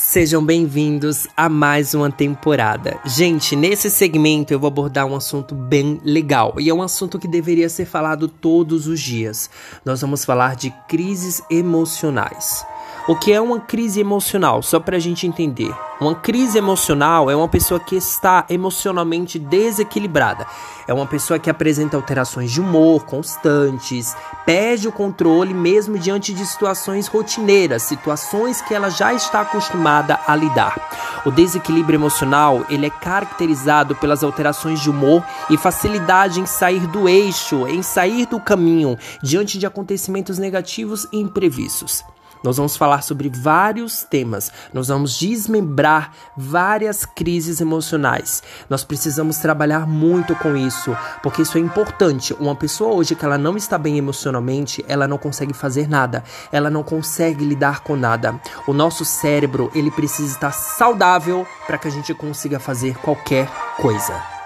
Sejam bem-vindos a mais uma temporada. Gente, nesse segmento eu vou abordar um assunto bem legal e é um assunto que deveria ser falado todos os dias. Nós vamos falar de crises emocionais. O que é uma crise emocional? Só para a gente entender. Uma crise emocional é uma pessoa que está emocionalmente desequilibrada. É uma pessoa que apresenta alterações de humor constantes, perde o controle mesmo diante de situações rotineiras, situações que ela já está acostumada a lidar. O desequilíbrio emocional, ele é caracterizado pelas alterações de humor e facilidade em sair do eixo, em sair do caminho diante de acontecimentos negativos e imprevistos. Nós vamos falar sobre vários temas, nós vamos desmembrar várias crises emocionais. Nós precisamos trabalhar muito com isso, porque isso é importante. Uma pessoa hoje que ela não está bem emocionalmente, ela não consegue fazer nada, ela não consegue lidar com nada. O nosso cérebro, ele precisa estar saudável para que a gente consiga fazer qualquer coisa.